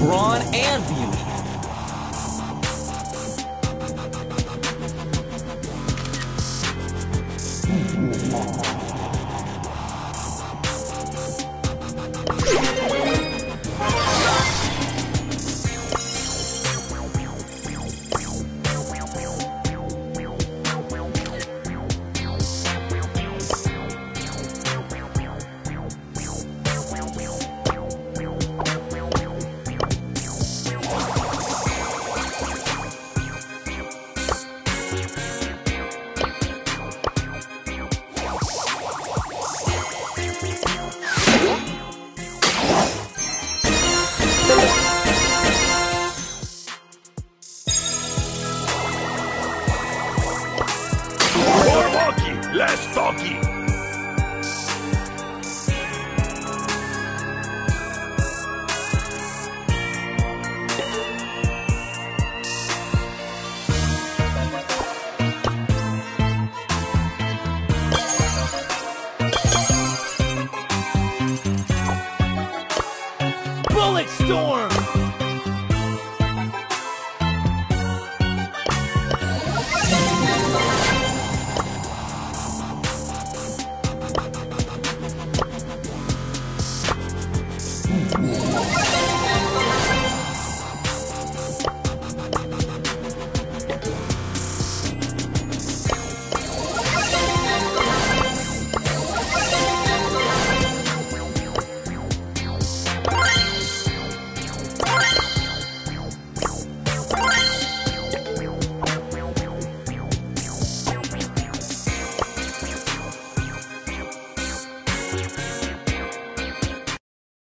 brawn and beauty. Less talkie. Bullet Storm!